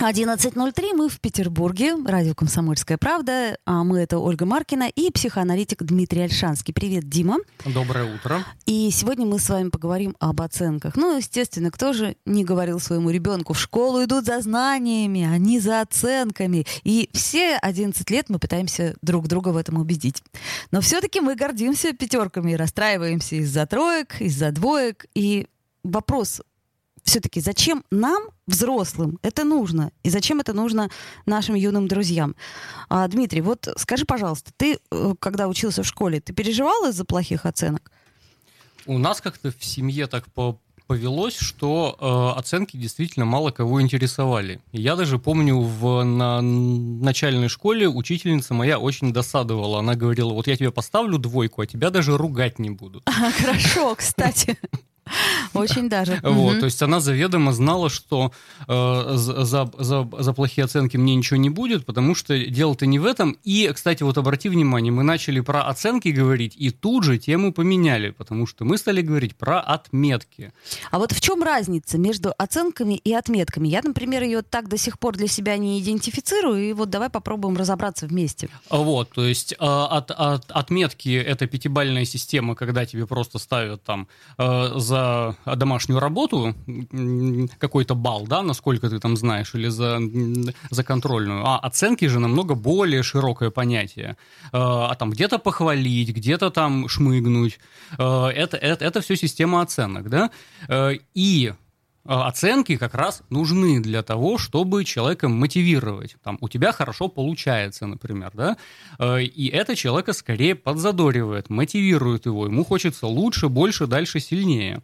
11.03, мы в Петербурге, радио «Комсомольская правда», а мы это Ольга Маркина и психоаналитик Дмитрий Альшанский. Привет, Дима. Доброе утро. И сегодня мы с вами поговорим об оценках. Ну, естественно, кто же не говорил своему ребенку, в школу идут за знаниями, а не за оценками. И все 11 лет мы пытаемся друг друга в этом убедить. Но все-таки мы гордимся пятерками и расстраиваемся из-за троек, из-за двоек. И вопрос все-таки зачем нам, взрослым, это нужно? И зачем это нужно нашим юным друзьям? А, Дмитрий, вот скажи, пожалуйста, ты, э, когда учился в школе, ты переживал из-за плохих оценок? У нас как-то в семье так по повелось, что э, оценки действительно мало кого интересовали. Я даже помню, в на начальной школе учительница моя очень досадовала. Она говорила, вот я тебе поставлю двойку, а тебя даже ругать не будут. Хорошо, кстати. Очень даже. Вот, то есть она заведомо знала, что э, за, за, за плохие оценки мне ничего не будет, потому что дело-то не в этом. И, кстати, вот обрати внимание, мы начали про оценки говорить, и тут же тему поменяли, потому что мы стали говорить про отметки. А вот в чем разница между оценками и отметками? Я, например, ее так до сих пор для себя не идентифицирую, и вот давай попробуем разобраться вместе. Вот, то есть э, от, от, отметки это пятибальная система, когда тебе просто ставят там э, за домашнюю работу какой-то балл, да, насколько ты там знаешь, или за, за контрольную. А оценки же намного более широкое понятие. А, а там где-то похвалить, где-то там шмыгнуть. А, это, это, это все система оценок, да. А, и оценки как раз нужны для того, чтобы человека мотивировать. Там, у тебя хорошо получается, например, да, и это человека скорее подзадоривает, мотивирует его, ему хочется лучше, больше, дальше, сильнее.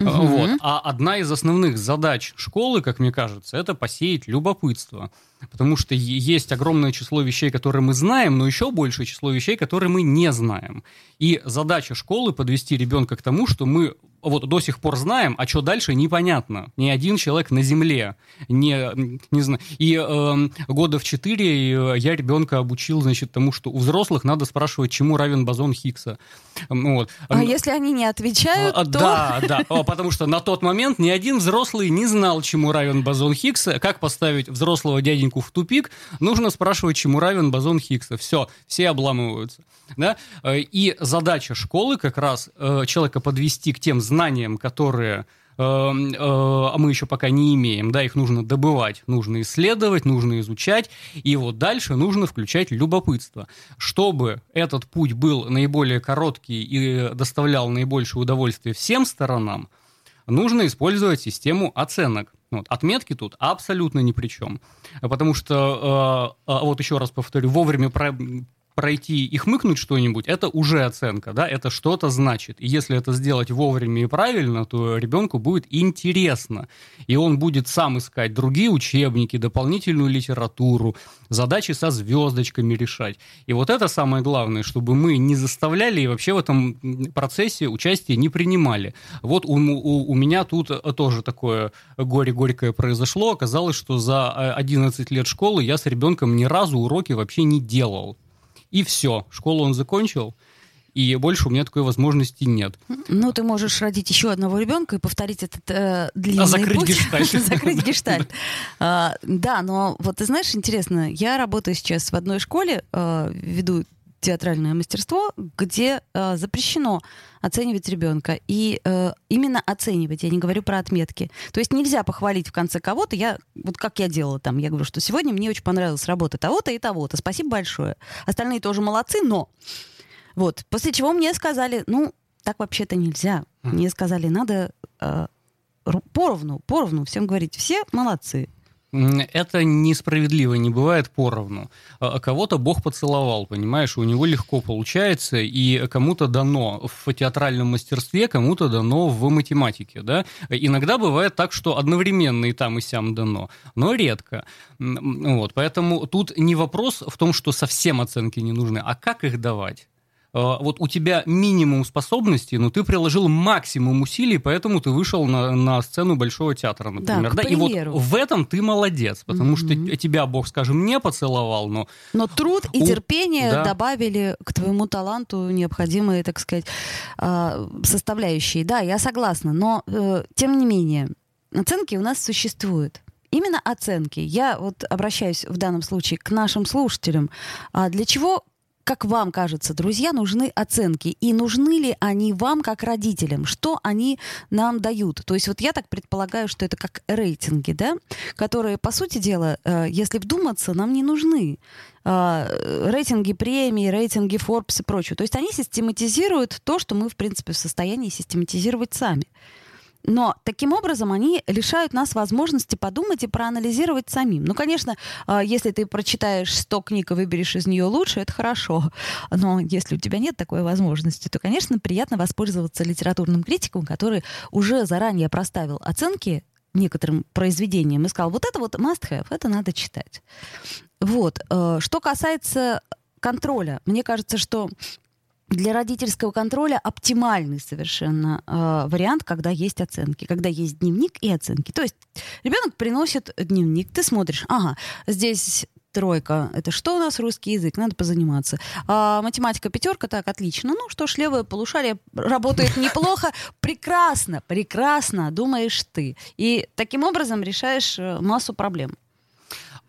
Угу. Вот. А одна из основных задач школы, как мне кажется, это посеять любопытство. Потому что есть огромное число вещей, которые мы знаем, но еще большее число вещей, которые мы не знаем. И задача школы подвести ребенка к тому, что мы вот до сих пор знаем, а что дальше непонятно. Ни один человек на Земле не, не знаю. И э, года в четыре э, я ребенка обучил, значит, тому, что у взрослых надо спрашивать, чему равен бозон Хиггса. Вот. А если они не отвечают, а, то... Да, да, потому что на тот момент ни один взрослый не знал, чему равен бозон Хиггса. Как поставить взрослого дяденьку в тупик, нужно спрашивать, чему равен бозон Хиггса. Все, все обламываются. Да? Э, и задача школы как раз э, человека подвести к тем знаниям, которые э, а мы еще пока не имеем, да, их нужно добывать, нужно исследовать, нужно изучать, и вот дальше нужно включать любопытство. Чтобы этот путь был наиболее короткий и доставлял наибольшее удовольствие всем сторонам, нужно использовать систему оценок. Вот, отметки тут абсолютно ни при чем. Потому что, э, вот еще раз повторю, вовремя про пройти и хмыкнуть что-нибудь, это уже оценка, да, это что-то значит. И если это сделать вовремя и правильно, то ребенку будет интересно. И он будет сам искать другие учебники, дополнительную литературу, задачи со звездочками решать. И вот это самое главное, чтобы мы не заставляли и вообще в этом процессе участие не принимали. Вот у, у, у меня тут тоже такое горе-горькое произошло. Оказалось, что за 11 лет школы я с ребенком ни разу уроки вообще не делал. И все, школу он закончил, и больше у меня такой возможности нет. Ну, ты можешь родить еще одного ребенка и повторить этот э, длинный а закрыть путь. гештальт. закрыть гештальт. А, да, но вот ты знаешь, интересно, я работаю сейчас в одной школе, э, веду театральное мастерство, где э, запрещено оценивать ребенка. И э, именно оценивать, я не говорю про отметки. То есть нельзя похвалить в конце кого-то. Я, вот как я делала там, я говорю, что сегодня мне очень понравилась работа того-то и того-то. Спасибо большое. Остальные тоже молодцы, но... Вот. После чего мне сказали, ну, так вообще-то нельзя. Мне сказали, надо э, поровну, поровну всем говорить, все молодцы. Это несправедливо, не бывает поровну. А, а кого-то Бог поцеловал, понимаешь, у него легко получается, и кому-то дано в театральном мастерстве, кому-то дано в математике, да. Иногда бывает так, что одновременно и там, и сям дано, но редко. Вот, поэтому тут не вопрос в том, что совсем оценки не нужны, а как их давать. Э, вот у тебя минимум способностей, но ты приложил максимум усилий, поэтому ты вышел на, на сцену Большого театра, например. Да, да? И вот в этом ты молодец, потому mm-hmm. что тебя Бог, скажем, не поцеловал, но... Но труд и терпение да. добавили к твоему таланту необходимые, так сказать, а, составляющие. Да, я согласна, но э, тем не менее, оценки у нас существуют. Именно оценки. Я вот обращаюсь в данном случае к нашим слушателям. А для чего как вам кажется, друзья, нужны оценки? И нужны ли они вам как родителям? Что они нам дают? То есть вот я так предполагаю, что это как рейтинги, да, которые, по сути дела, э, если вдуматься, нам не нужны. Э, рейтинги премии, рейтинги Forbes и прочее. То есть они систематизируют то, что мы, в принципе, в состоянии систематизировать сами. Но таким образом они лишают нас возможности подумать и проанализировать самим. Ну, конечно, а, если ты прочитаешь 100 книг и выберешь из нее лучше, это хорошо. Но если у тебя нет такой возможности, то, конечно, приятно воспользоваться литературным критиком, который уже заранее проставил оценки некоторым произведениям и сказал, вот это вот must have, это надо читать. Вот. Э, что касается контроля, мне кажется, что для родительского контроля оптимальный совершенно э, вариант, когда есть оценки, когда есть дневник и оценки. То есть ребенок приносит дневник, ты смотришь, ага, здесь тройка, это что у нас русский язык, надо позаниматься. А, математика пятерка, так, отлично. Ну что ж, левое полушарие работает неплохо, прекрасно, прекрасно, думаешь ты. И таким образом решаешь э, массу проблем.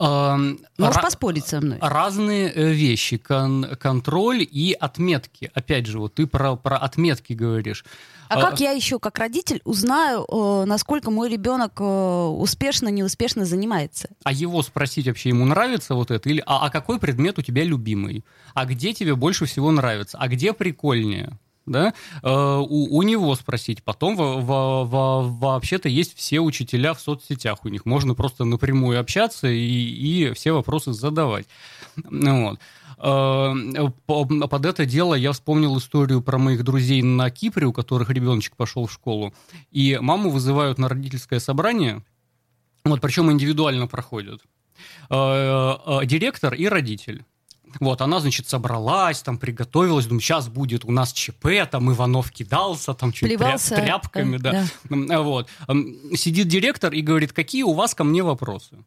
Можешь поспорить со мной. Разные э, вещи. Кон- контроль и отметки. Опять же, вот ты про, про отметки говоришь. А, а как я еще, как родитель, узнаю, э, насколько мой ребенок э, успешно, неуспешно занимается? А его спросить вообще, ему нравится вот это? Или, а, а какой предмет у тебя любимый? А где тебе больше всего нравится? А где прикольнее? Да, э, у, у него спросить. Потом во, во, во, вообще-то есть все учителя в соцсетях у них. Можно просто напрямую общаться и, и все вопросы задавать. Вот. Э, под это дело я вспомнил историю про моих друзей на Кипре, у которых ребеночек пошел в школу. И маму вызывают на родительское собрание, вот, причем индивидуально проходят. Э, директор и родитель. Вот, она, значит, собралась, там, приготовилась, думаю, сейчас будет у нас ЧП, там, Иванов кидался, там, чуть Плевался, тряпками, да. да. Вот. Сидит директор и говорит, какие у вас ко мне вопросы?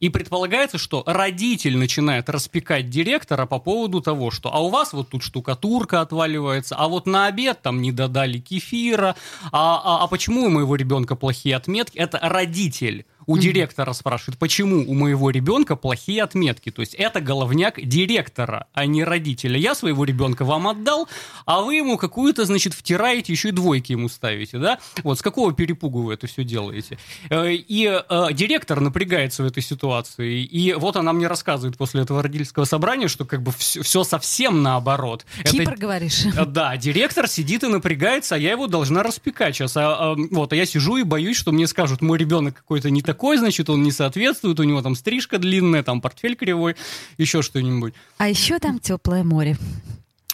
И предполагается, что родитель начинает распекать директора по поводу того, что а у вас вот тут штукатурка отваливается, а вот на обед там не додали кефира, а, а, а почему у моего ребенка плохие отметки? Это родитель у директора спрашивает, почему у моего ребенка плохие отметки. То есть это головняк директора, а не родителя. Я своего ребенка вам отдал, а вы ему какую-то, значит, втираете, еще и двойки ему ставите, да? Вот с какого перепугу вы это все делаете? Э, и э, директор напрягается в этой ситуации. И вот она мне рассказывает после этого родительского собрания, что как бы все, все совсем наоборот. Кипр, это, говоришь? Э, да, директор сидит и напрягается, а я его должна распекать сейчас. А, а, вот, а я сижу и боюсь, что мне скажут, мой ребенок какой-то не такой такой, значит, он не соответствует, у него там стрижка длинная, там портфель кривой, еще что-нибудь. А еще там теплое море.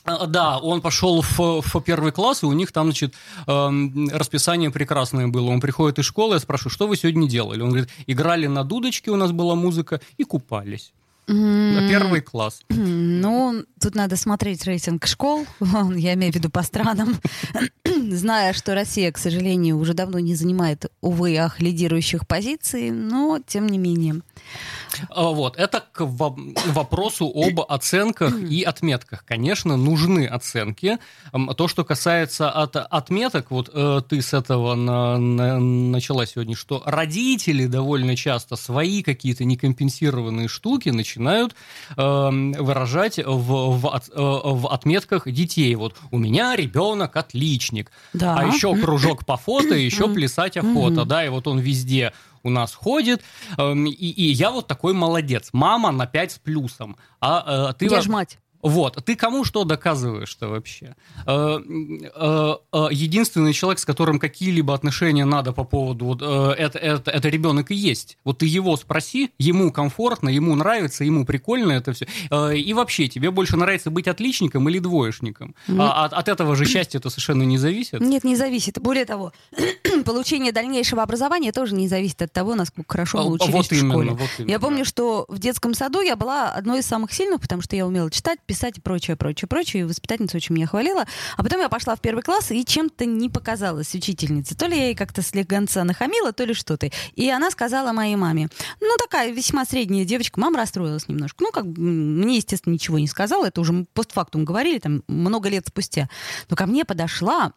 А, да, он пошел в, в первый класс, и у них там, значит, э, расписание прекрасное было. Он приходит из школы, я спрашиваю, что вы сегодня делали? Он говорит, играли на дудочке, у нас была музыка, и купались. На первый класс. Ну, тут надо смотреть рейтинг школ, я имею в виду по странам, зная, что Россия, к сожалению, уже давно не занимает, увы, ах, лидирующих позиций, но тем не менее. А, вот, это к вопросу об оценках и отметках. Конечно, нужны оценки. То, что касается от отметок, вот э, ты с этого на, на, начала сегодня, что родители довольно часто свои какие-то некомпенсированные штуки начинают э, выражать в, в, от, э, в отметках детей. Вот у меня ребенок отличник, да. а еще кружок по фото, еще плясать охота, да, и вот он везде у нас ходит, эм, и, и я вот такой молодец. Мама на 5 с плюсом. А э, ты... Я ж мать. Вот, ты кому что доказываешь-то вообще? Э, э, э, единственный человек, с которым какие-либо отношения надо по поводу, вот, это, это, это ребенок и есть. Вот ты его спроси, ему комфортно, ему нравится, ему прикольно это все. И вообще, тебе больше нравится быть отличником или двоечником? А от, от этого же счастья это совершенно не зависит? Нет, не зависит. Более того, получение дальнейшего образования тоже не зависит от того, насколько хорошо мы учились вот в именно, школе. Вот именно, я помню, да. что в детском саду я была одной из самых сильных, потому что я умела читать, писать, писать и прочее, прочее, прочее. И воспитательница очень меня хвалила. А потом я пошла в первый класс и чем-то не показалась учительнице. То ли я ей как-то слегонца нахамила, то ли что-то. И она сказала моей маме, ну, такая весьма средняя девочка, мама расстроилась немножко. Ну, как мне, естественно, ничего не сказала, это уже постфактум говорили, там, много лет спустя. Но ко мне подошла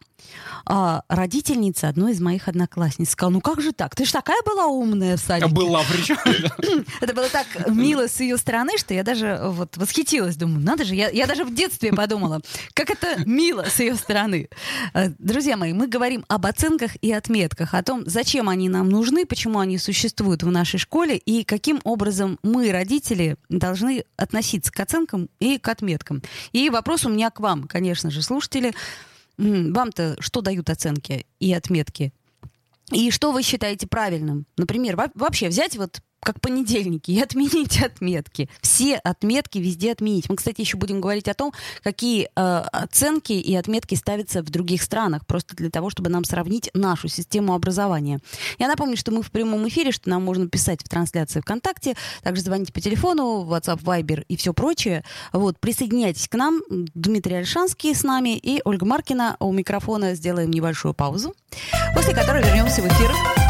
а, родительница одной из моих одноклассниц. Сказала, ну как же так? Ты же такая была умная в садике. Была, причем. Это было так мило с ее стороны, что я даже вот восхитилась. Думаю, надо же, я, я даже в детстве подумала, как это мило с ее стороны. Э, друзья мои, мы говорим об оценках и отметках, о том, зачем они нам нужны, почему они существуют в нашей школе и каким образом мы, родители, должны относиться к оценкам и к отметкам. И вопрос у меня к вам, конечно же, слушатели. Вам-то что дают оценки и отметки? И что вы считаете правильным? Например, вообще взять вот как понедельники, и отменить отметки. Все отметки везде отменить. Мы, кстати, еще будем говорить о том, какие э, оценки и отметки ставятся в других странах, просто для того, чтобы нам сравнить нашу систему образования. Я напомню, что мы в прямом эфире, что нам можно писать в трансляции ВКонтакте, также звоните по телефону, WhatsApp, Viber и все прочее. Вот, присоединяйтесь к нам. Дмитрий Альшанский с нами и Ольга Маркина у микрофона. Сделаем небольшую паузу, после которой вернемся в эфир.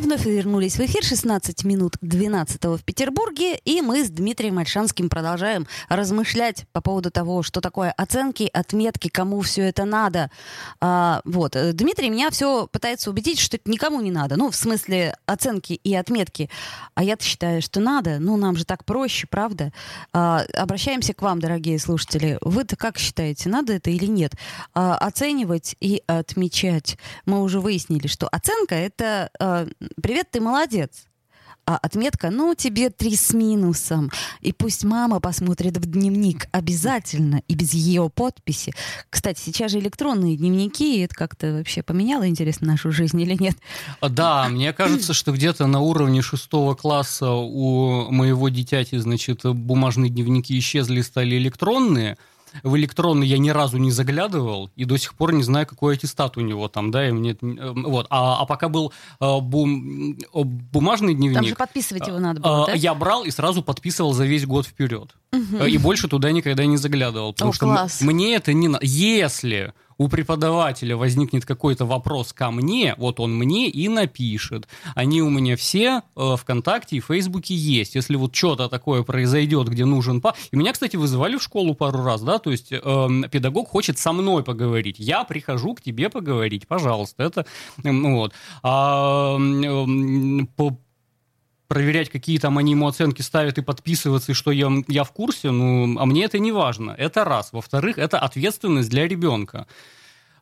вновь вернулись в эфир. 16 минут 12 в Петербурге. И мы с Дмитрием Альшанским продолжаем размышлять по поводу того, что такое оценки, отметки, кому все это надо. А, вот. Дмитрий меня все пытается убедить, что это никому не надо. Ну, в смысле оценки и отметки. А я-то считаю, что надо. Ну, нам же так проще, правда? А, обращаемся к вам, дорогие слушатели. Вы-то как считаете, надо это или нет? А, оценивать и отмечать. Мы уже выяснили, что оценка — это а, привет, ты молодец. А отметка, ну, тебе три с минусом. И пусть мама посмотрит в дневник обязательно и без ее подписи. Кстати, сейчас же электронные дневники, и это как-то вообще поменяло, интересно, нашу жизнь или нет? Да, мне кажется, что где-то на уровне шестого класса у моего дитяти, значит, бумажные дневники исчезли, стали электронные – в электронный я ни разу не заглядывал и до сих пор не знаю, какой аттестат у него там, да, и мне э, вот. А, а пока был э, бум, бумажный дневник. Там же подписывать его надо было, э, да? Я брал и сразу подписывал за весь год вперед. Угу. И больше туда никогда не заглядывал, потому О, что класс. мне это не надо. Если у преподавателя возникнет какой-то вопрос ко мне, вот он мне и напишет. Они у меня все э, ВКонтакте и Фейсбуке есть. Если вот что-то такое произойдет, где нужен па... И меня, кстати, вызывали в школу пару раз, да, то есть э, педагог хочет со мной поговорить. Я прихожу к тебе поговорить, пожалуйста. Это, э, вот. А, э, по проверять, какие там они ему оценки ставят и подписываться, и что я, я в курсе, ну, а мне это не важно. Это раз. Во-вторых, это ответственность для ребенка.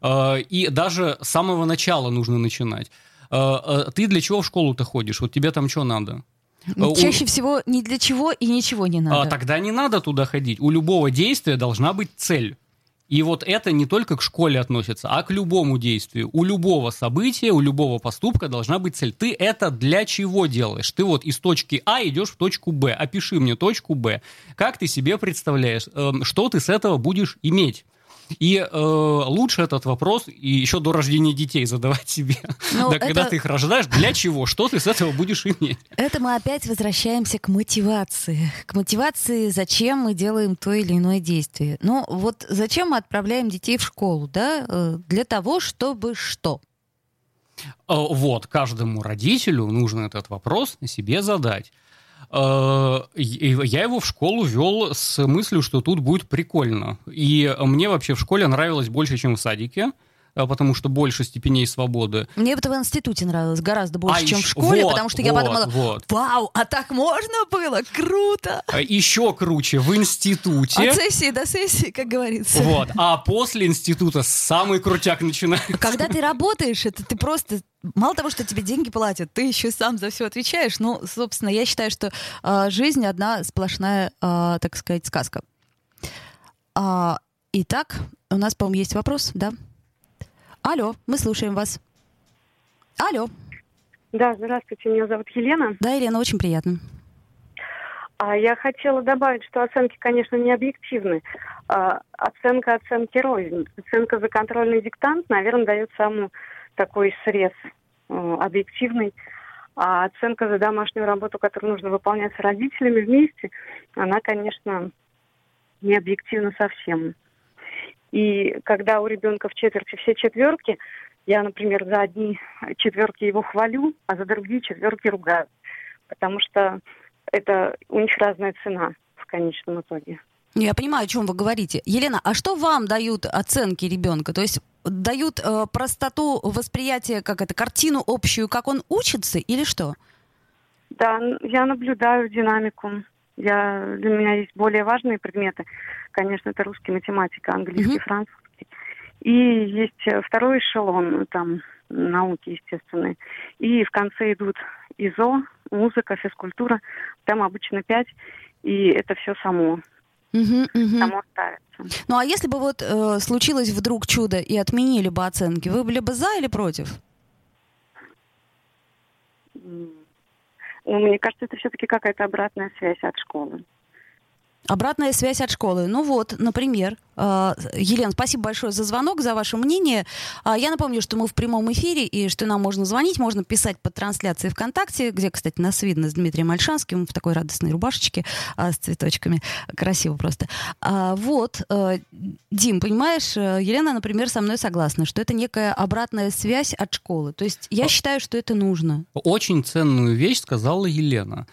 Э, и даже с самого начала нужно начинать. Э, э, ты для чего в школу-то ходишь? Вот тебе там что надо? Чаще У... всего ни для чего и ничего не надо. А, тогда не надо туда ходить. У любого действия должна быть цель. И вот это не только к школе относится, а к любому действию. У любого события, у любого поступка должна быть цель. Ты это для чего делаешь? Ты вот из точки А идешь в точку Б. Опиши мне точку Б. Как ты себе представляешь, эм, что ты с этого будешь иметь? И э, лучше этот вопрос и еще до рождения детей задавать себе. Ну, да, это... Когда ты их рождаешь, для чего? Что ты с этого будешь иметь? Это мы опять возвращаемся к мотивации. К мотивации, зачем мы делаем то или иное действие. Ну вот зачем мы отправляем детей в школу? Да? Э, для того, чтобы что? Э, вот, каждому родителю нужно этот вопрос себе задать. Э, я его в школу вел с мыслью, что тут будет прикольно. И мне вообще в школе нравилось больше, чем в садике. А, потому что больше степеней свободы. Мне это в институте нравилось гораздо больше, А чем ещё- в школе, вот, потому что я вот, подумала, вот. вау, а так можно было? Круто! А Еще круче, в институте. От сессии до сессии, как говорится. Вот, а после института самый крутяк начинается. Когда ты работаешь, это ты просто... Мало того, что тебе деньги платят, ты еще сам за все отвечаешь. Ну, собственно, я считаю, что а, жизнь одна сплошная, а, так сказать, сказка. А, итак, у нас, по-моему, есть вопрос, да? Алло, мы слушаем вас. Алло. Да, здравствуйте, меня зовут Елена. Да, Елена, очень приятно. А я хотела добавить, что оценки, конечно, не объективны. А, оценка оценки рознь. Оценка за контрольный диктант, наверное, дает самый такой срез э, объективный. А оценка за домашнюю работу, которую нужно выполнять с родителями вместе, она, конечно, не объективна совсем. И когда у ребенка в четверти все четверки, я, например, за одни четверки его хвалю, а за другие четверки ругаю. Потому что это у них разная цена в конечном итоге. Я понимаю, о чем вы говорите. Елена, а что вам дают оценки ребенка? То есть дают э, простоту восприятия, как это, картину общую, как он учится, или что? Да, я наблюдаю динамику. Я, для меня есть более важные предметы. Конечно, это русский, математика, английский, Мгм. французский. И есть э, второй эшелон, ну, там науки естественные. И в конце идут ИЗО, музыка, физкультура. Там обычно пять, и это все само, Мгм, мгм. само ставится. Ну а если бы вот э, случилось вдруг чудо и отменили бы оценки, вы были бы за или против? Мне кажется, это все-таки какая-то обратная связь от школы. Обратная связь от школы. Ну вот, например. Э, Елена, спасибо большое за звонок, за ваше мнение. А, Я напомню, что мы в прямом эфире, и что нам можно звонить, можно писать под трансляцией ВКонтакте, где, кстати, нас видно с Дмитрием Альшанским в такой радостной рубашечке а, с цветочками. Красиво просто. А, Вот, э, Дим, понимаешь, э, Елена, например, со мной согласна, что это некая обратная связь от школы. То есть я считаю, что это нужно. Очень ценную вещь сказала Елена.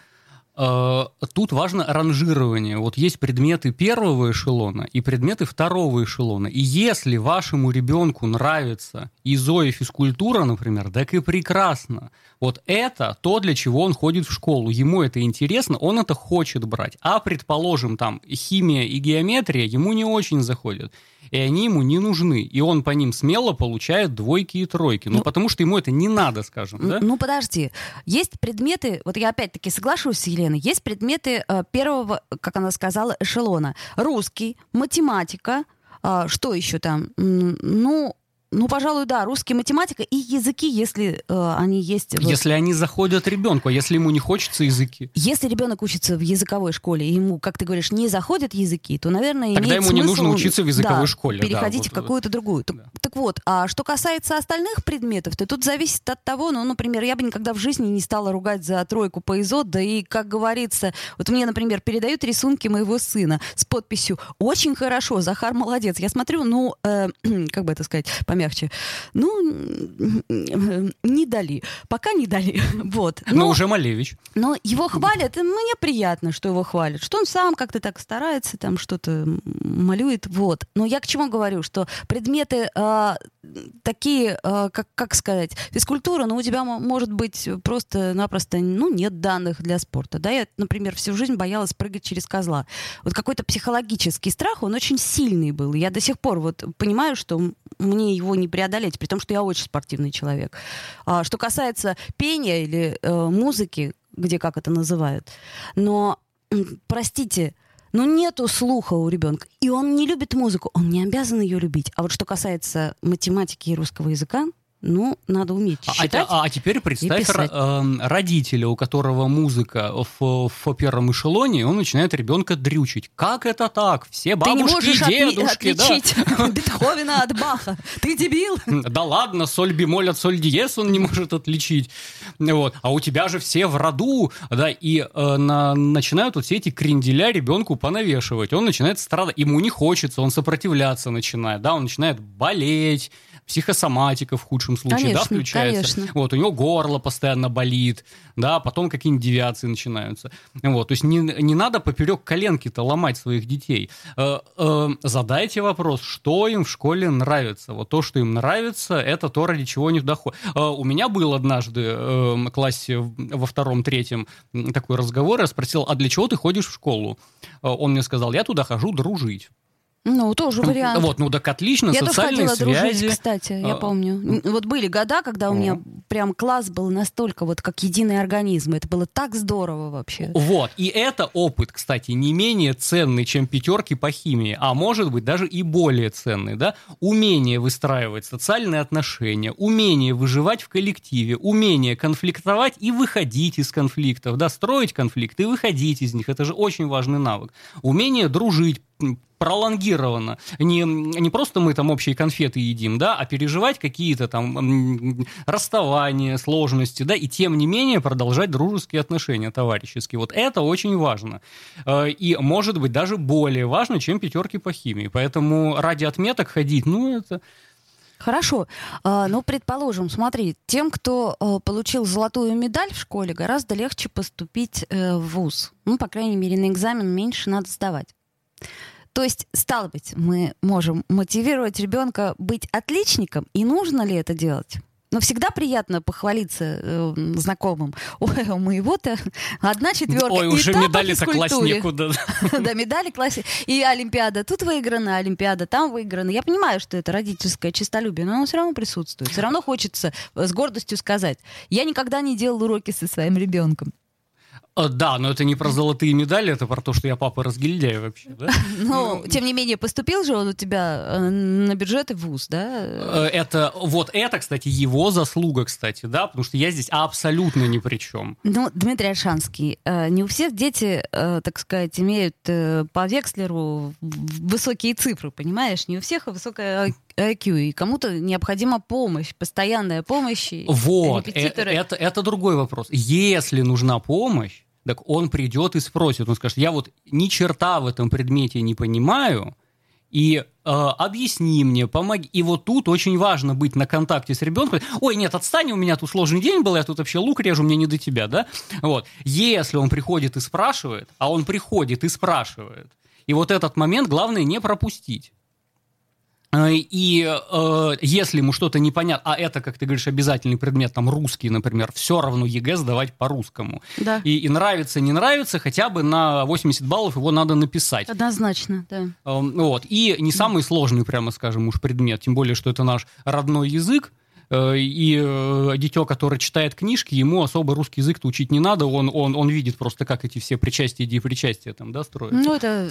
Э, Тут важно ранжирование. Вот есть предметы первого эшелона и предметы второго эшелона. И если вашему ребенку нравится ИЗО и физкультура, например, так и прекрасно. Вот это то, для чего он ходит в школу. Ему это интересно, он это хочет брать. А, предположим, там химия и геометрия ему не очень заходят. И они ему не нужны. И он по ним смело получает двойки и тройки. Ну, Ну, потому что ему это не надо, скажем, да? Ну, подожди. Есть предметы, вот я опять-таки соглашусь с Еленой, есть предметы э, первого, как она сказала, эшелона. Русский, математика, а, что еще там? Ну, ну, пожалуй, да, русский, математика и языки, если э, они есть. вот. Если они заходят ребенку, а если ему не хочется языки? Если ребенок учится в языковой школе, и ему, как ты говоришь, не заходят языки, то, наверное, Тогда ему не смысл, нужно учиться в языковой да, школе, да, Переходить вот, в какую-то другую. Так, да. так вот, а что касается остальных предметов, то тут зависит от того, ну, например, я бы никогда в жизни не стала ругать за тройку по ИЗО, да и, как говорится, вот мне, например, передают рисунки моего сына с подписью «Очень хорошо, Захар молодец». Я смотрю, ну, э, как бы это сказать помягче, ну, не дали. Пока не дали. Вот. Но уже Малевич. Но его хвалят, и мне приятно, что его хвалят, что он сам как-то так старается, там что-то малюет, вот. Но я к чему говорю, что предметы а, такие, а, как, как сказать, физкультура, ну, у тебя мо- может быть просто-напросто, ну, нет данных для спорта, да, я, например, всю жизнь боялась прыгать через козла. Вот какой-то психологический страх, он очень сильный был, я до сих пор вот понимаю, что мне его не преодолеть, при том, что я очень спортивный человек. А, что касается пения или э, музыки, где как это называют, но, простите, ну нету слуха у ребенка, и он не любит музыку, он не обязан ее любить. А вот что касается математики и русского языка, ну, надо уметь А, считать. а- а теперь представь ро- эм, родителя, у которого музыка в, в первом эшелоне, и он начинает ребенка дрючить. Как это так? Все бабушки и отли- дедушки, да. отличить Бетховена от Баха. Ты дебил? Да ладно, соль бемоль от соль диез он не может отличить. Вот. А у тебя же все в роду, да, и э, на- начинают вот все эти кренделя ребенку понавешивать. Он начинает страдать, ему не хочется, он сопротивляться начинает, да, он начинает болеть, психосоматика в худшем случае, Конечно, да, включается. конечно. Вот, у него горло постоянно болит, да, потом какие-нибудь девиации начинаются. Вот, то есть не, не надо поперек коленки-то ломать своих детей. Э, э, задайте вопрос, что им в школе нравится. Вот то, что им нравится, это то, ради чего они туда ходят. Э, у меня был однажды э, в классе во втором-третьем такой разговор, я спросил, а для чего ты ходишь в школу? Э, он мне сказал, я туда хожу дружить. Ну, тоже вариант. Вот, ну так отлично, Я тоже социальные ходила дружить, связи. кстати, я А, помню. Вот были года, когда у меня прям класс был настолько вот как единый организм. Это было так здорово вообще. Вот, и это опыт, кстати, не менее ценный, чем пятерки по химии, а может быть даже и более ценный, да? Умение выстраивать социальные отношения, умение выживать в коллективе, умение конфликтовать и выходить из конфликтов, да, строить конфликты и выходить из них, это же очень важный навык. Умение дружить, пролонгированно. Не, не просто мы там общие конфеты едим, да, а переживать какие-то там расставания, сложности, да, и тем не менее продолжать дружеские отношения товарищеские. Вот это очень важно. Э, И, может быть, даже более важно, чем пятерки по химии. Поэтому ради отметок ходить, ну, это... Хорошо. А, ну, предположим, смотри, тем, кто э, получил золотую медаль в школе, гораздо легче поступить э, в ВУЗ. Ну, по крайней мере, на экзамен меньше надо сдавать. То есть, стало быть, мы можем мотивировать ребенка быть отличником, и нужно ли это делать? Но всегда приятно похвалиться э, знакомым. Ой, у моего-то одна четверка. Ой, и уже медали-то класть физкультуре». некуда. Да, медали классе. И Олимпиада тут выиграна, Олимпиада там выиграна. Я понимаю, что это родительское честолюбие, но оно все равно присутствует. Все равно хочется э, с гордостью сказать. Я никогда не делал уроки со своим ребенком. Э, Да, но это не про золотые медали, это про то, что я папа разгильдяй вообще, да? Но, тем не менее, поступил же он у тебя э, на бюджет и в ВУЗ, да? Э, Это, вот это, кстати, его заслуга, кстати, да, потому что я здесь абсолютно ни при чем. Ну, Дмитрий Альшанский, не у всех дети, так сказать, имеют по векслеру высокие цифры, понимаешь? Не у всех высокая IQ, и кому-то необходима помощь, постоянная помощь. Вот, э- репетиторы. это, это другой вопрос. Если нужна помощь, так он придет и спросит, он скажет, я вот ни черта в этом предмете не понимаю, и э, объясни мне, помоги. И вот тут очень важно быть на контакте с ребенком. Ой, нет, отстань, у меня тут сложный день был, я тут вообще лук режу, мне не до тебя, да? Вот. Если он приходит и спрашивает, а он приходит и спрашивает, и вот этот момент главное не пропустить. Э, И э, если ему что-то непонятно, а это, как ты говоришь, обязательный предмет, там русский, например, все равно ЕГЭ сдавать по-русскому. Да. И, и нравится, не нравится, хотя бы на 80 баллов его надо написать. Однозначно, да. Эм, Вот. И не самый сложный, прямо скажем, уж предмет, тем более, что это наш родной язык. Э, И э, дитё, которое читает книжки, ему особо русский язык-то учить не надо, он, он, он видит просто, как эти все причастия и депричастия там, да, строятся. Ну, это,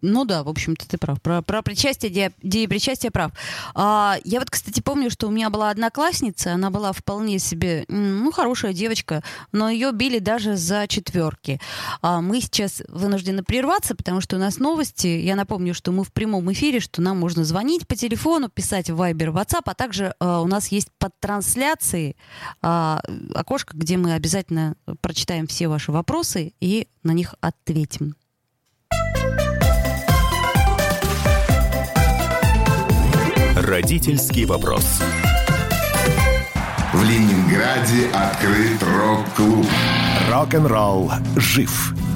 ну да, в общем-то, ты прав. Про, про причастие, де, деепричастие прав. А, я вот, кстати, помню, что у меня была одноклассница, она была вполне себе, ну, хорошая девочка, но ее били даже за четверки. А мы сейчас вынуждены прерваться, потому что у нас новости. Я напомню, что мы в прямом эфире, что нам можно звонить по телефону, писать в Viber, WhatsApp, а также а, у нас есть под трансляцией а, окошко, где мы обязательно прочитаем все ваши вопросы и на них ответим. Родительский вопрос. В Ленинграде открыт рок-клуб. Рок-н-ролл жив.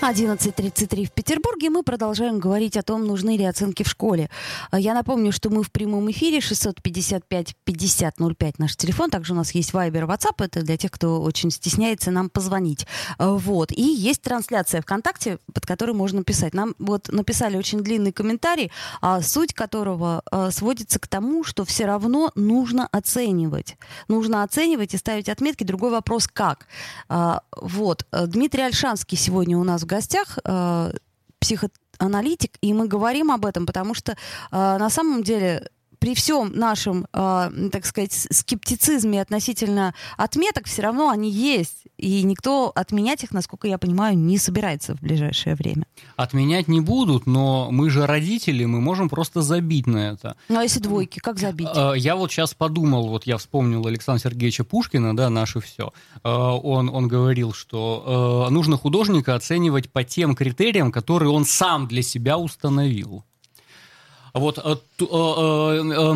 11.33 в Петербурге. Мы продолжаем говорить о том, нужны ли оценки в школе. А Я напомню, что мы в прямом эфире 655-5005 наш телефон. Также у нас есть Viber, WhatsApp. Это для тех, кто очень стесняется нам позвонить. А, Вот. И есть трансляция ВКонтакте, под которой можно писать. Нам вот написали очень длинный комментарий, а суть которого сводится к тому, что все равно нужно оценивать. Нужно оценивать и ставить отметки. Другой вопрос, как. Вот. Дмитрий Альшанский сегодня у нас в гостях, э, психоаналитик, и мы говорим об этом, потому что э, на самом деле при всем нашем, э, так сказать, скептицизме относительно отметок, все равно они есть. И никто отменять их, насколько я понимаю, не собирается в ближайшее время. Отменять не будут, но мы же родители, мы можем просто забить на это. Ну а если двойки, как забить? Э, Я вот сейчас подумал, вот я вспомнил Александра Сергеевича Пушкина, да, наше все. Он, он говорил, что нужно художника оценивать по тем критериям, которые он сам для себя установил. Вот э, э, э, э,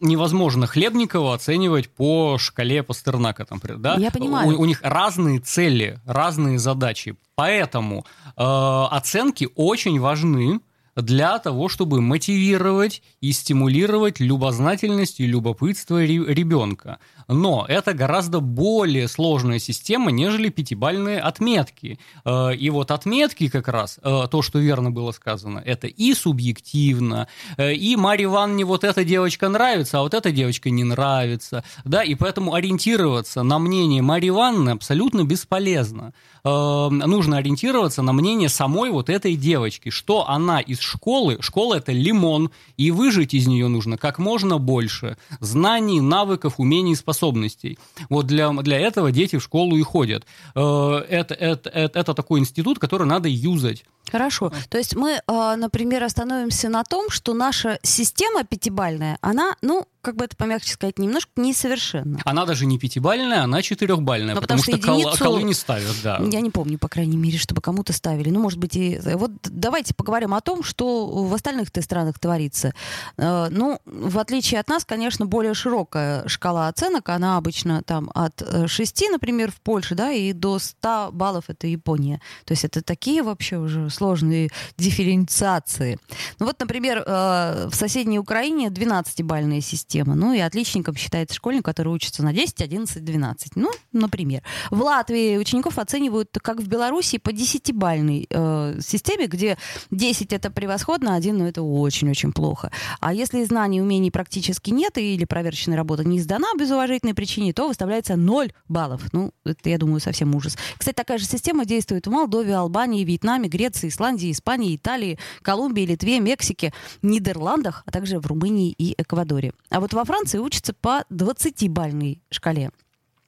невозможно Хлебникова оценивать по шкале Пастернака, там, да? Я понимаю. У, у них разные цели, разные задачи, поэтому э, оценки очень важны для того, чтобы мотивировать и стимулировать любознательность и любопытство ре- ребенка. Но это гораздо более сложная система, нежели пятибальные отметки. Э, И вот отметки как раз, э, то, что верно было сказано, это и субъективно, э, и Марье Ивановне вот эта девочка нравится, а вот эта девочка не нравится. Да, и поэтому ориентироваться на мнение Марьи Ивановны абсолютно бесполезно. Нужно ориентироваться на мнение самой вот этой девочки, что она из школы, школа это лимон, и выжить из нее нужно как можно больше знаний, навыков, умений, способностей. Вот для, для этого дети в школу и ходят. Э, Это, это, это, это такой институт, который надо юзать. Хорошо. То есть мы, э, например, остановимся на том, что наша система пятибальная, она, ну, как бы это помягче сказать, немножко несовершенна. Она даже не пятибальная, она четырехбальная, Ну, потому, потому что, что единицу- колы не ставят, да. Я не помню, по крайней мере, чтобы кому-то ставили. Ну, может быть, и... Вот давайте поговорим о том, что в остальных-то странах творится. Э, Ну, в отличие от нас, конечно, более широкая шкала оценок. Она обычно там от э, 6, например, в Польше, да, и до 100 баллов это Япония. То есть это такие вообще уже сложные дифференциации. Ну вот, например, э, в соседней Украине 12-бальная система. Ну и отличником считается школьник, который учится на 10, 11, 12. Ну, например. В Латвии учеников оценивают, как в Беларуси, по 10-бальной э, системе, где 10 это превосходно, а 1 ну, это очень-очень плохо. А если знаний умений практически нет, или проверочная работа не сдана без уважительной причины, то выставляется 0 баллов. Ну, это, я думаю, совсем ужас. Кстати, такая же система действует в Молдове, Албании, Вьетнаме, Греции, Исландии, Испании, Италии, Колумбии, Литве, Мексике, Нидерландах, а также в Румынии и Эквадоре. А вот во Франции учатся по 20-бальной шкале.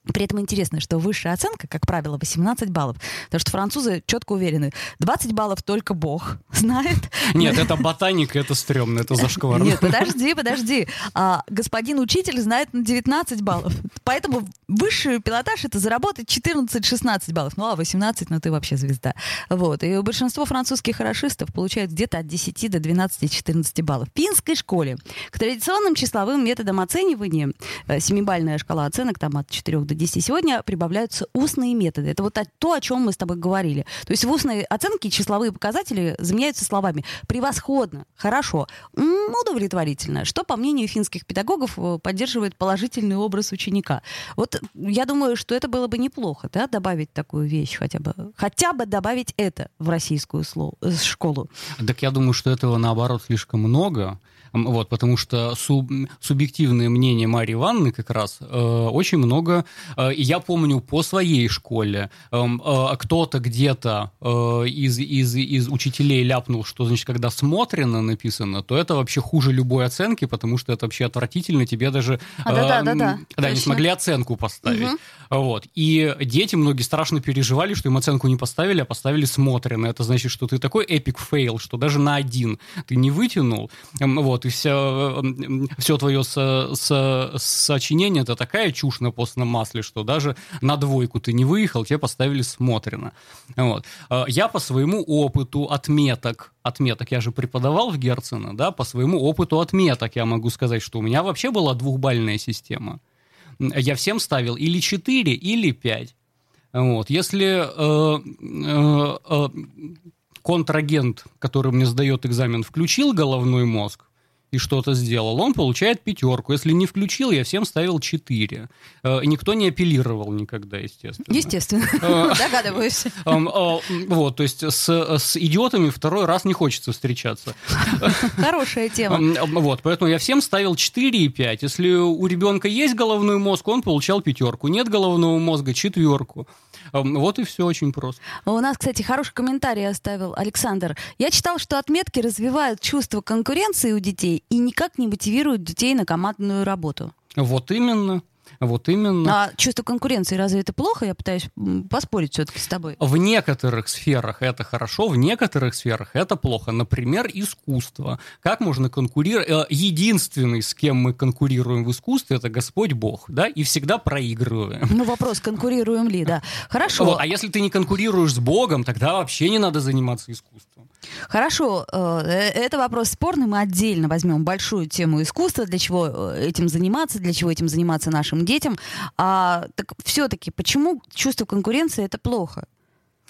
При этом интересно, что высшая оценка, как правило, 18 баллов. Потому что французы четко уверены, 20 баллов только Бог знает. Нет, это ботаника, это стрёмно, это зашкварно. Нет, подожди, подожди. А, господин учитель знает на 19 баллов. Поэтому высший пилотаж это заработать 14-16 баллов. Ну, а 18, ну ты вообще звезда. Вот. И большинство французских хорошистов получают где-то от 10 до 12-14 баллов. В финской школе к традиционным числовым методам оценивания, э, семибальная шкала оценок там от 4 до 10, сегодня прибавляются устные методы. Это вот то, о чем мы с тобой говорили. То есть в устной оценке числовые показатели заменяются словами «превосходно», «хорошо», «удовлетворительно», что, по мнению финских педагогов, э, поддерживает положительный образ ученика. Вот я думаю, что это было бы неплохо, да, добавить такую вещь хотя бы. Хотя бы добавить это в российскую э, школу. Так я думаю, что этого наоборот слишком много. Вот, потому что суб- субъективное мнение Марии Ивановны как раз э, очень много. э, и я помню по своей школе эм, э, кто-то где-то э, из, из, из учителей ляпнул, что значит, когда смотрено написано, то это вообще хуже любой оценки, потому что это вообще отвратительно. Тебе даже А, да-да, э, да-да, м, да, не смогли оценку поставить. Мгм. Вот. И дети многие страшно переживали, что им оценку не поставили, а поставили смотрено. Это значит, что ты такой epic fail, что даже на один ты не вытянул. М, Вот, и все, все твое со- со- сочинение это такая чушь на постном масле, что даже на двойку ты не выехал, тебе поставили смотрено. Вот. А Я по своему опыту отметок, отметок, я же преподавал в Герцена, да, по своему опыту отметок я могу сказать, что у меня вообще была двухбальная система. Я всем ставил или 4, или 5. Вот. Если э, э, э, контрагент, который мне сдает экзамен, включил головной мозг, и что-то сделал, он получает пятерку. Если не включил, я всем ставил четыре. Э, Никто не апеллировал никогда, естественно. Естественно. Э, Догадываюсь. эм, э, Вот, то есть с, с идиотами второй раз не хочется встречаться. Хорошая тема. Эм, Вот, поэтому я всем ставил 4 и 5. Если у ребенка есть головной мозг, он получал пятерку. Нет головного мозга, четверку. Эм, Вот и все очень просто. У нас, кстати, хороший комментарий оставил Александр. Я читал, что отметки развивают чувство конкуренции у детей и никак не мотивируют детей на командную работу. Вот именно. Вот именно. А чувство конкуренции разве это плохо? Я пытаюсь поспорить все-таки с тобой. В некоторых сферах это хорошо, в некоторых сферах это плохо. Например, искусство. Как можно конкурировать? Э, Единственный, с кем мы конкурируем в искусстве, это Господь Бог, да, и всегда проигрываем. Ну, вопрос, конкурируем ли, да. Хорошо. Вот, А если ты не конкурируешь с Богом, тогда вообще не надо заниматься искусством. Хорошо, э, это вопрос спорный, мы отдельно возьмем большую тему искусства, для чего э, этим заниматься, для чего этим заниматься нашим детям. А, так все-таки, почему чувство конкуренции это плохо?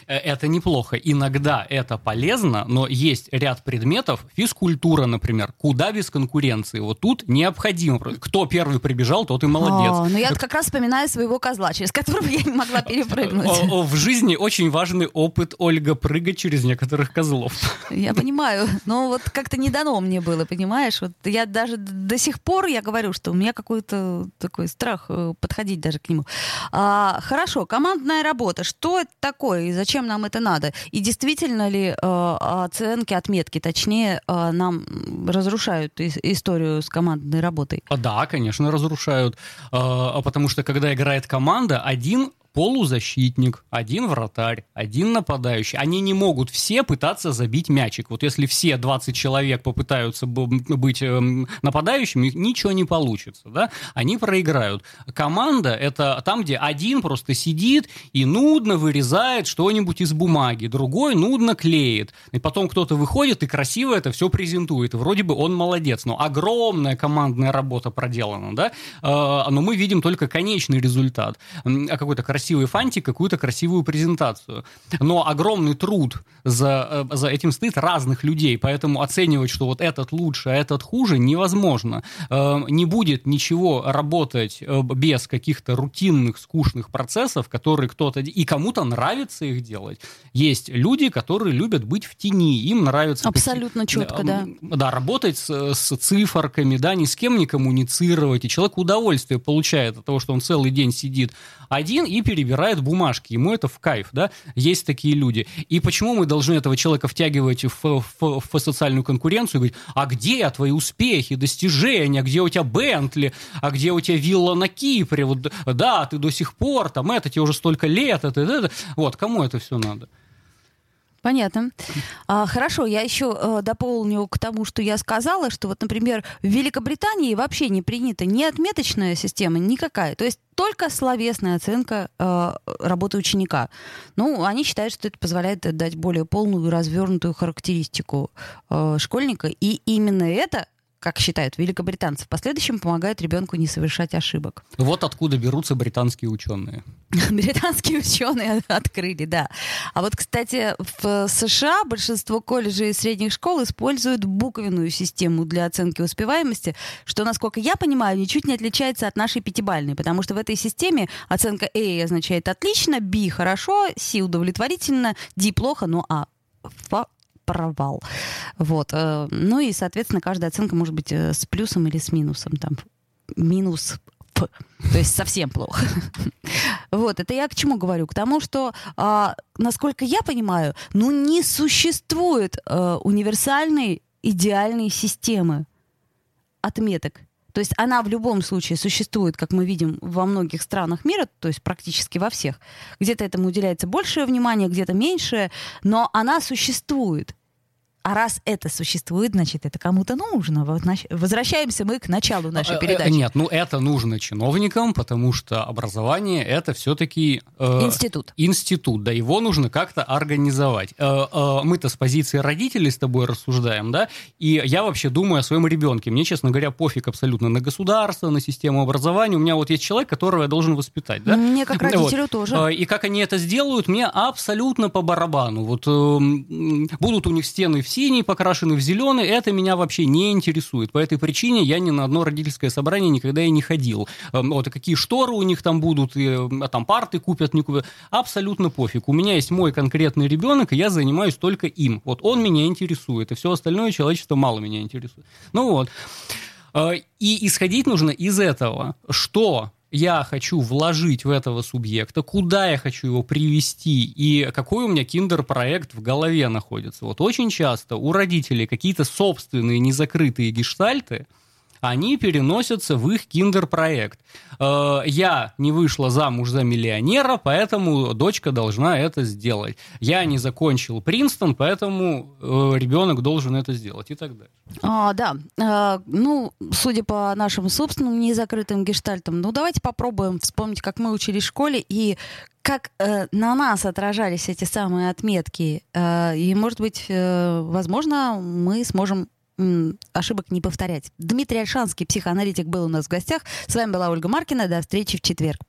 Э, Это неплохо. Иногда это полезно, но есть ряд предметов, физкультура, например, куда без конкуренции. Вот тут необходимо. Кто первый прибежал, тот и молодец. А, ну я как раз вспоминаю своего козла, через которого я не могла перепрыгнуть. О, о, В жизни очень важный опыт, Ольга, прыгать через некоторых козлов. Я понимаю, но вот как-то не дано мне было, понимаешь? Вот я даже до сих пор, я говорю, что у меня какой-то такой страх э, подходить даже к нему. А, хорошо, командная работа. Что это такое и зачем нам это надо? И действительно ли э, оценки, отметки, точнее, э, нам разрушают ис- историю с командной работой? А, Да, конечно, разрушают. А, Потому что когда играет команда, один полузащитник, один вратарь, один нападающий. Они не могут все пытаться забить мячик. Вот если все 20 человек попытаются быть эм, нападающими, ничего не получится, да? Они проиграют. Команда — это там, где один просто сидит и нудно вырезает что-нибудь из бумаги, другой нудно клеит. И потом кто-то выходит и красиво это все презентует. Вроде бы он молодец, но огромная командная работа проделана, да? Э, Но мы видим только конечный результат. А Какой-то красивый фантик, какую-то красивую презентацию. Но огромный труд за, э, за этим стоит разных людей, поэтому оценивать, что вот этот лучше, а этот хуже, невозможно. Э, Не будет ничего работать э, без каких-то рутинных, скучных процессов, которые кто-то... И кому-то нравится их делать. Есть люди, которые любят быть в тени, им нравится... Абсолютно четко, да. Да, работать с, с циферками, да, ни с кем не коммуницировать, и человек удовольствие получает от того, что он целый день сидит один и перебирает бумажки, ему это в кайф, да, есть такие люди. И почему мы должны этого человека втягивать в, в- в социальную конкуренцию и говорить, а где твои успехи, достижения, где у тебя Бентли, а где у тебя вилла на Кипре, вот, да, ты до сих пор, там, это тебе уже столько лет, это, это, это. вот, кому это все надо? Понятно. А, хорошо, я еще э, дополню к тому, что я сказала, что вот, например, в Великобритании вообще не принята ни отметочная система, никакая. То есть только словесная оценка э, работы ученика. Ну, они считают, что это позволяет дать более полную, развернутую характеристику э, школьника. И именно это, как считают великобританцы, в последующем помогает ребенку не совершать ошибок. Вот откуда берутся британские ученые. Британские ученые открыли, да. А вот, кстати, в США большинство колледжей и средних школ используют буквенную систему для оценки успеваемости, что, насколько я понимаю, ничуть не отличается от нашей пятибальной, потому что в этой системе оценка A означает отлично, B хорошо, C удовлетворительно, D плохо, ну а провал. Вот. э, Ну и, соответственно, каждая оценка может быть э, с плюсом или с минусом. Там минус П. То есть совсем плохо. Вот, это я к чему говорю? К тому, что, а, насколько я понимаю, ну не существует а, универсальной идеальной системы отметок. То есть она в любом случае существует, как мы видим во многих странах мира, то есть практически во всех. Где-то этому уделяется большее внимание, где-то меньшее, но она существует. А раз это существует, значит, это кому-то нужно. Вот Возвращаемся мы к началу нашей Э, э, передачи. Нет, ну это нужно чиновникам, потому что образование это все-таки... Институт. Институт, да, его нужно как-то организовать. Э, э, Мы-то с позиции родителей с тобой рассуждаем, да, и я вообще думаю о своем ребенке. Мне, честно говоря, пофиг абсолютно на государство, на систему образования. У меня вот есть человек, которого я должен воспитать, да. Мне как родителю тоже. Э, И как они это сделают, мне абсолютно по барабану. Вот э, будут у них стены в синий, покрашены в зеленый, это меня вообще не интересует. По этой причине я ни на одно родительское собрание никогда и не ходил. Э, Вот какие шторы у них там будут, и, а там парты купят, не купят. Абсолютно пофиг. У меня есть мой конкретный ребенок, и я занимаюсь только им. Вот он меня интересует, и все остальное человечество мало меня интересует. Ну вот. Э, И исходить нужно из этого, что я хочу вложить в этого субъекта, куда я хочу его привести и какой у меня киндер-проект в голове находится. Вот очень часто у родителей какие-то собственные незакрытые гештальты, они переносятся в их киндер-проект. Э, Я не вышла замуж за миллионера, поэтому дочка должна это сделать. Я не закончил Принстон, поэтому э, ребенок должен это сделать и так далее. А, да. А, ну, судя по нашим собственным незакрытым гештальтам, ну, давайте попробуем вспомнить, как мы учились в школе и как э, на нас отражались эти самые отметки. Э, и, может быть, э, возможно, мы сможем ошибок не повторять. Дмитрий Альшанский, психоаналитик, был у нас в гостях. С вами была Ольга Маркина. До встречи в четверг.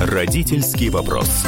Родительский вопрос.